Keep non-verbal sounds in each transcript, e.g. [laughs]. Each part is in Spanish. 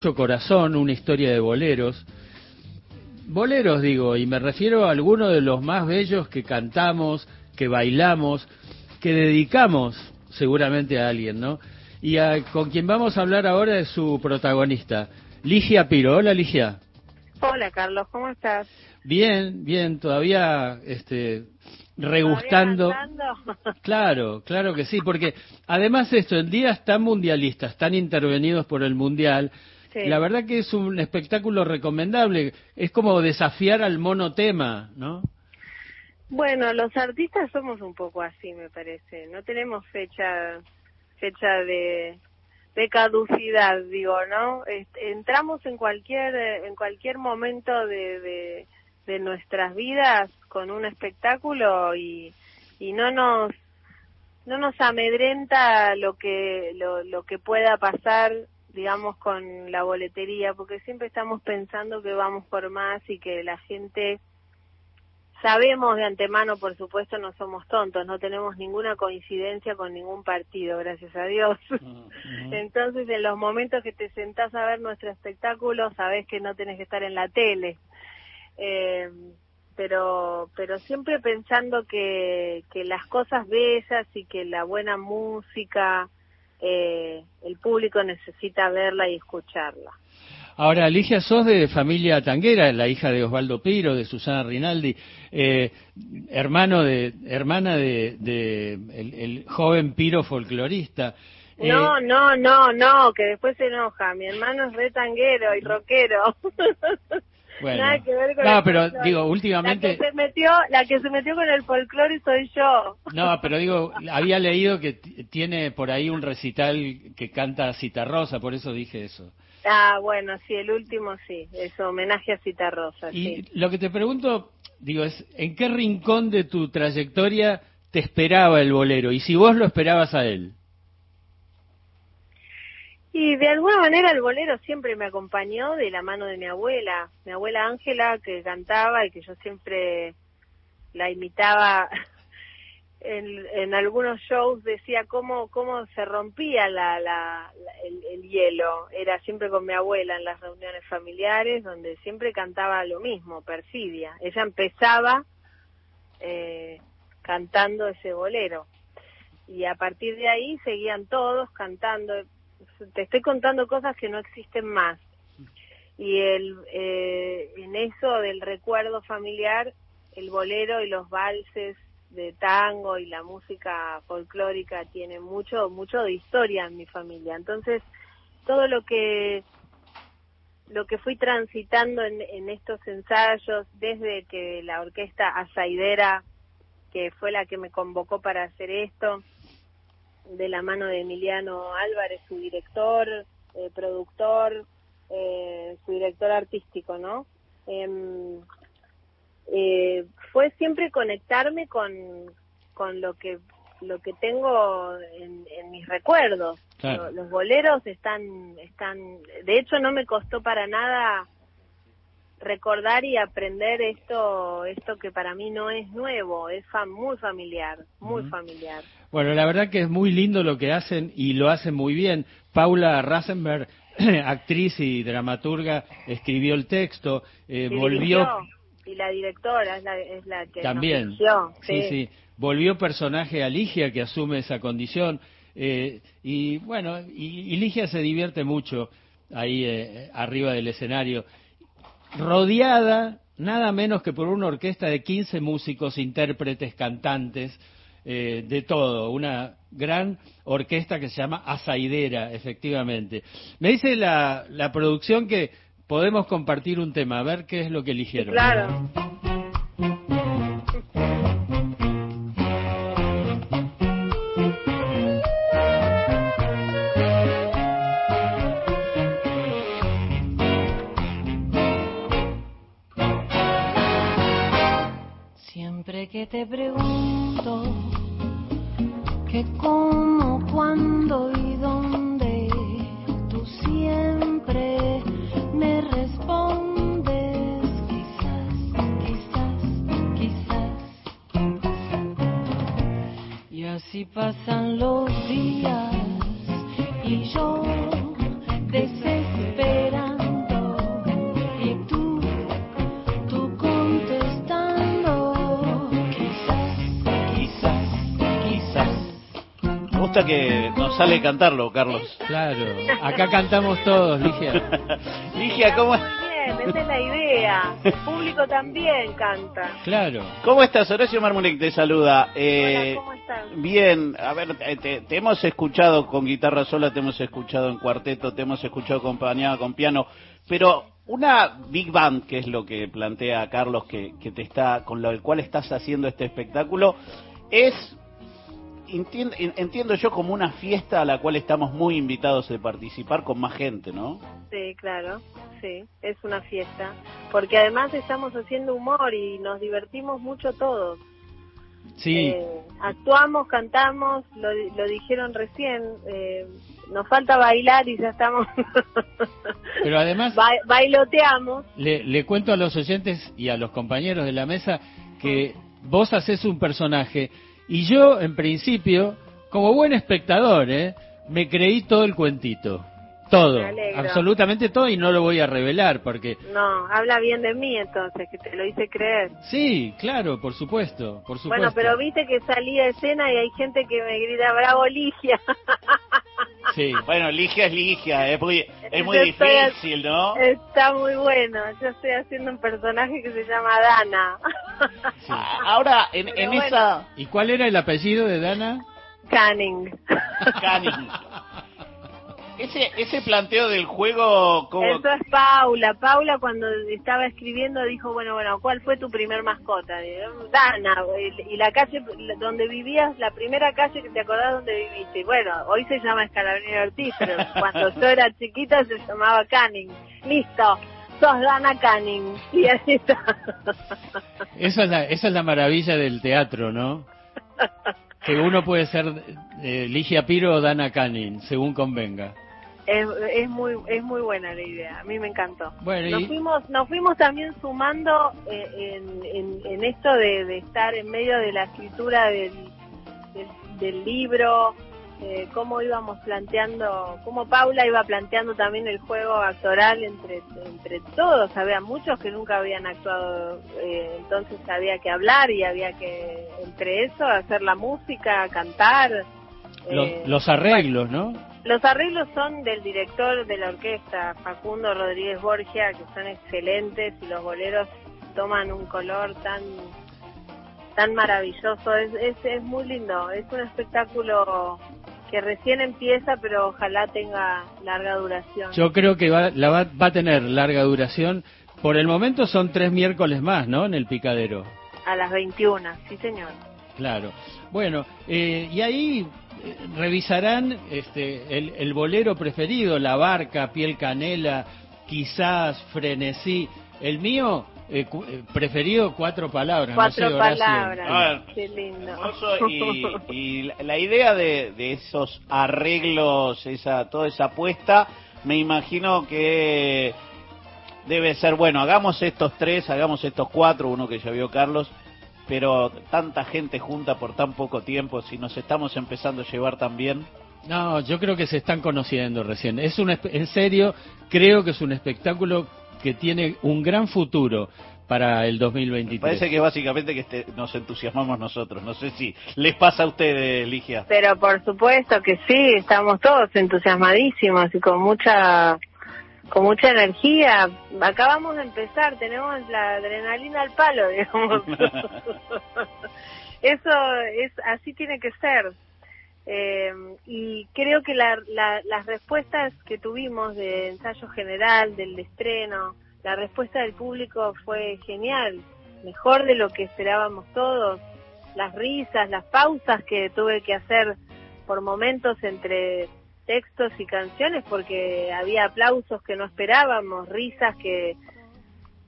corazón, una historia de boleros. Boleros digo, y me refiero a algunos de los más bellos que cantamos, que bailamos, que dedicamos seguramente a alguien, ¿no? Y con quien vamos a hablar ahora es su protagonista, Ligia Piro. Hola Ligia. Hola Carlos, ¿cómo estás? Bien, bien, todavía este regustando. [laughs] Claro, claro que sí, porque además esto, en días tan mundialistas, tan intervenidos por el mundial, la verdad que es un espectáculo recomendable. Es como desafiar al monotema, ¿no? Bueno, los artistas somos un poco así, me parece. No tenemos fecha fecha de, de caducidad, digo, ¿no? Entramos en cualquier en cualquier momento de, de, nuestras vidas con un espectáculo y, y no nos no nos amedrenta lo que lo, lo que pueda pasar digamos, con la boletería, porque siempre estamos pensando que vamos por más y que la gente sabemos de antemano, por supuesto, no somos tontos, no tenemos ninguna coincidencia con ningún partido, gracias a Dios. [laughs] Entonces, en los momentos que te sentás a ver nuestro espectáculo, sabes que no tenés que estar en la tele. Eh, pero pero siempre pensando que, que las cosas bellas y que la buena música eh, el público necesita verla y escucharla. Ahora, Ligia, sos de familia tanguera, la hija de Osvaldo Piro, de Susana Rinaldi, eh, hermano de, hermana de, el, joven Piro folclorista. Eh, no, no, no, no, que después se enoja. Mi hermano es re tanguero y rockero. [laughs] Bueno, no, pero digo, últimamente... La que, se metió, la que se metió con el folclore soy yo. No, pero digo, había leído que tiene por ahí un recital que canta Rosa, por eso dije eso. Ah, bueno, sí, el último sí, es homenaje a Citarrosa. Y lo que te pregunto, digo, es, ¿en qué rincón de tu trayectoria te esperaba el bolero? Y si vos lo esperabas a él. Y de alguna manera el bolero siempre me acompañó de la mano de mi abuela, mi abuela Ángela que cantaba y que yo siempre la imitaba [laughs] en, en algunos shows decía cómo cómo se rompía la, la, el, hielo. Era siempre con mi abuela en las reuniones familiares donde siempre cantaba lo mismo persidia. Ella empezaba eh, cantando ese bolero. Y a partir de ahí seguían todos cantando te estoy contando cosas que no existen más. Y el, eh, en eso del recuerdo familiar, el bolero y los valses de tango y la música folclórica tienen mucho, mucho de historia en mi familia. Entonces, todo lo que lo que fui transitando en, en estos ensayos, desde que la orquesta Asaidera, que fue la que me convocó para hacer esto, de la mano de Emiliano Álvarez, su director, eh, productor, eh, su director artístico, ¿no? Em, eh, fue siempre conectarme con, con lo que lo que tengo en, mis recuerdos. Los, boleros están están de hecho no me costó para nada recordar y aprender esto esto que para mí no es nuevo, es muy familiar, muy familiar. Bueno, la verdad que es muy lindo lo que hacen y lo hacen muy bien. Paula Rasenberg, [clears throat] actriz y dramaturga, escribió el texto, eh, volvió... Y la directora es la, que También, sí. sí, Volvió personaje a Ligia, que asume esa condición. Eh, y bueno, y, Ligia se divierte mucho ahí eh, arriba del escenario, rodeada nada menos que por una orquesta de 15 músicos, intérpretes, cantantes, eh, de todo, una gran orquesta que se llama Asaidera, efectivamente. Me dice la, la producción que podemos compartir un tema, a ver qué es lo que eligieron. Claro. Que te pregunto que cómo, cuándo y dónde, tú siempre me respondes quizás, quizás, quizás. Y así pasan los días y yo desespero gusta que nos sale cantarlo, Carlos. Claro, acá cantamos todos, Ligia. [laughs] Ligia, ¿cómo bien, esa es la idea. El [laughs] público también canta. Claro. ¿Cómo estás? Horacio Marmulek te saluda. Eh, Hola, ¿cómo están? Bien, a ver, eh, te, te hemos escuchado con guitarra sola, te hemos escuchado en cuarteto, te hemos escuchado acompañada con piano, pero una big band, que es lo que plantea Carlos, que, que te está, con lo cual estás haciendo este espectáculo, es, entiendo, entiendo yo, como una fiesta a la cual estamos muy invitados de participar con más gente, ¿no? Sí, claro, sí, es una fiesta. Porque además estamos haciendo humor y nos divertimos mucho todos. Sí, Eh, actuamos, cantamos, lo, lo dijeron recién, eh, nos falta bailar y ya estamos... [laughs] pero además Ba- bailoteamos. le, le cuento a los oyentes y a los compañeros de la mesa que vos haces un personaje y yo, en principio, como buen espectador, ¿eh? me creí todo el cuentito. Todo, absolutamente todo y no lo voy a revelar porque... No, habla bien de mí entonces, que te lo hice creer. Sí, claro, por supuesto, por supuesto. Bueno, pero viste que salí a escena y hay gente que me grita, bravo Ligia. [laughs] Sí. Bueno, Ligia es Ligia, es muy, es muy Yo estoy a- difícil, ¿no? Está muy bueno. Yo estoy haciendo un personaje que se llama Dana. sí. Ahora, en, en bueno. esa... ¿Y cuál era el apellido de Dana? Canning. Canning. Ese, ese planteo del juego, como... Eso es Paula. Paula cuando estaba escribiendo dijo, bueno, bueno, ¿cuál fue tu primer mascota? Dana. Y la calle donde vivías, la primera calle que te acordás donde viviste. Y bueno, hoy se llama Escalabrini Ortiz, pero [laughs] cuando yo era chiquita se llamaba Canning. Listo. Sos Dana Canning. Y así está. Esa es la, esa es la maravilla del teatro, ¿no? [laughs] Que uno puede ser eh, Ligia Piro o Dana Canning, según convenga. Es, es muy es muy buena la idea, a mí me encantó. Bueno, Nos y- fuimos nos fuimos también sumando eh, en, en, en esto de, de estar en medio de la escritura del, del, del libro, eh, cómo íbamos planteando, cómo Paula iba planteando también el juego actoral entre entre todos. Había muchos que nunca habían actuado, eh, entonces había que hablar y había que entre eso hacer la música, cantar. Los, eh, los arreglos, ¿no? Los arreglos son del director de la orquesta, Facundo Rodríguez Borgia, que son excelentes y los boleros toman un color tan tan maravilloso. Es, es, es muy lindo, es un espectáculo que recién empieza, pero ojalá tenga larga duración. Yo creo que va, la va, va a tener larga duración. Por el momento son tres miércoles más, ¿no? En el picadero. A las 21, sí señor. Claro. Bueno, eh, y ahí eh, revisarán este, el, el bolero preferido, La Barca, Piel Canela, quizás Frenesí. El mío, eh, cu- eh, preferido, cuatro palabras. no sé, Cuatro palabras. Ah, Qué lindo. Hermoso, y, y la- la idea de, de esos arreglos, esa toda esa apuesta, me imagino que debe ser, bueno, hagamos estos tres, hagamos estos cuatro, uno que ya vio Carlos, pero tanta gente junta por tan poco tiempo, si nos estamos empezando a llevar tan bien. No, yo creo que se están conociendo recién. Es un, en serio, creo que es un espectáculo que tiene un gran futuro para el 2023. Parece que básicamente que este- nos entusiasmamos nosotros. No sé si les pasa a ustedes, Ligia. Pero por supuesto que sí, estamos todos entusiasmadísimos y con mucha con mucha energía. Acabamos de empezar, tenemos la adrenalina al palo, [laughs] digamos. [laughs] Eso es así tiene que ser. Eh, y creo que la- la- las respuestas que tuvimos de ensayo general, del estreno, la respuesta del público fue genial, mejor de lo que esperábamos todos. Las risas, las pausas que tuve que hacer por momentos entre textos y canciones porque había aplausos que no esperábamos, risas que,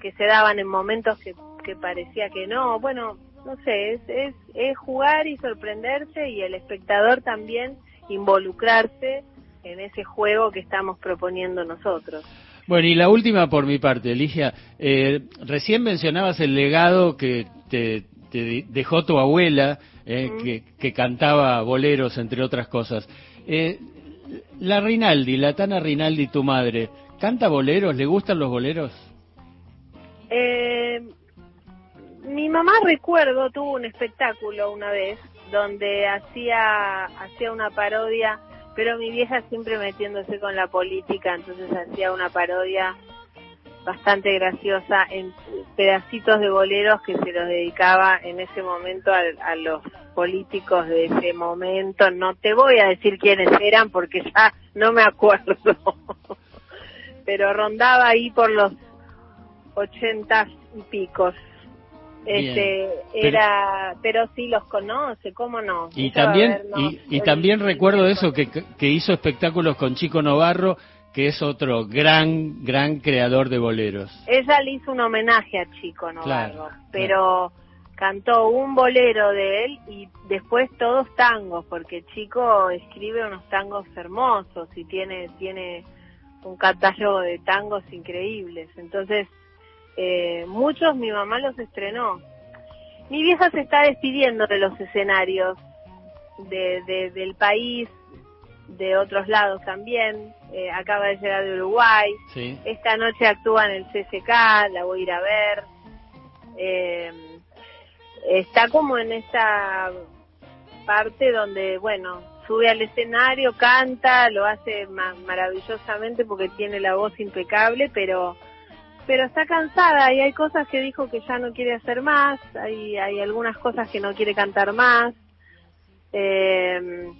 que se daban en momentos que, que parecía que no. Bueno, no sé, es, es, es jugar y sorprenderse y el espectador también involucrarse en ese juego que estamos proponiendo nosotros. Bueno, y la última por mi parte, Ligia. Eh, recién mencionabas el legado que te, te dejó tu abuela, eh, que, que cantaba boleros, entre otras cosas. Eh, la Rinaldi, la Tana Rinaldi, tu madre, ¿canta boleros? ¿Le gustan los boleros? Eh, mi mamá recuerdo tuvo un espectáculo una vez donde hacía hacía una parodia, pero mi vieja siempre metiéndose con la política, entonces hacía una parodia bastante graciosa en pedacitos de boleros que se los dedicaba en ese momento a, los políticos de ese momento. No te voy a decir quiénes eran porque ya no me acuerdo, [laughs] pero rondaba ahí por los ochentas y picos. Este era, pero sí los conoce, cómo no. Y también y, también recuerdo eso que, que hizo espectáculos con Chico Novarro que es otro gran, gran creador de boleros. Ella le hizo un homenaje a Chico Novarro, pero cantó un bolero de él y después todos tangos, porque Chico escribe unos tangos hermosos y tiene, tiene un catálogo de tangos increíbles. Entonces, eh, muchos mi mamá los estrenó. Mi vieja se está despidiendo de los escenarios de, del país, de otros lados también. Eh, acaba de llegar de Uruguay. Esta noche actúa en el CCK, la voy a ir a ver. Eh, está como en esta parte donde, bueno, sube al escenario, canta, lo hace maravillosamente porque tiene la voz impecable, pero pero está cansada y hay cosas que dijo que ya no quiere hacer más, hay, hay algunas cosas que no quiere cantar más. Eh,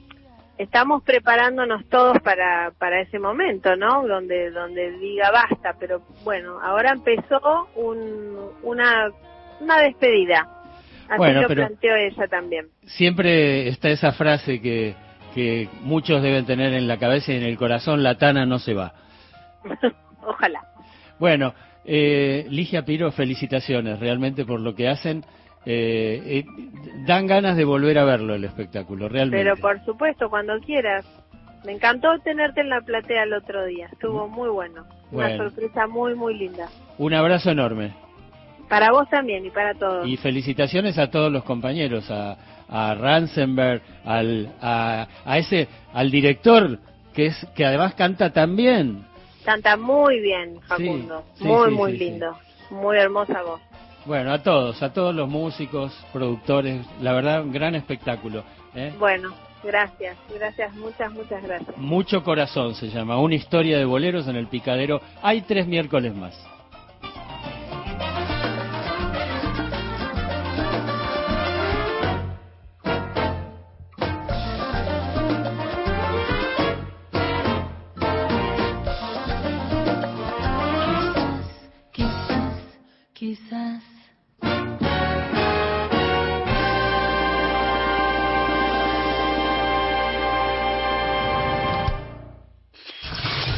estamos preparándonos todos para, para ese momento, ¿no? Donde, donde diga basta, pero bueno, ahora empezó un, una, una despedida. Así bueno, lo planteó ella también. Siempre está esa frase que, que muchos deben tener en la cabeza y en el corazón, la tana no se va. [laughs] Ojalá. Bueno, eh, Ligia Piro, felicitaciones realmente por lo que hacen eh, eh, dan ganas de volver a verlo el espectáculo, realmente. Pero por supuesto, cuando quieras. Me encantó tenerte en la platea el otro día, estuvo muy bueno. Una sorpresa muy, muy linda. Un abrazo enorme. Para vos también y para todos. Y felicitaciones a todos los compañeros, a, a Ransenberg, al, a, a, ese, al director que es que además canta también. Canta muy bien, Facundo. muy, muy lindo. Muy hermosa voz. Bueno, a todos, a todos los músicos, productores, la verdad, un gran espectáculo. ¿eh? Bueno, gracias, gracias, muchas, muchas gracias. Mucho corazón se llama, una historia de boleros en el picadero. Hay tres miércoles más.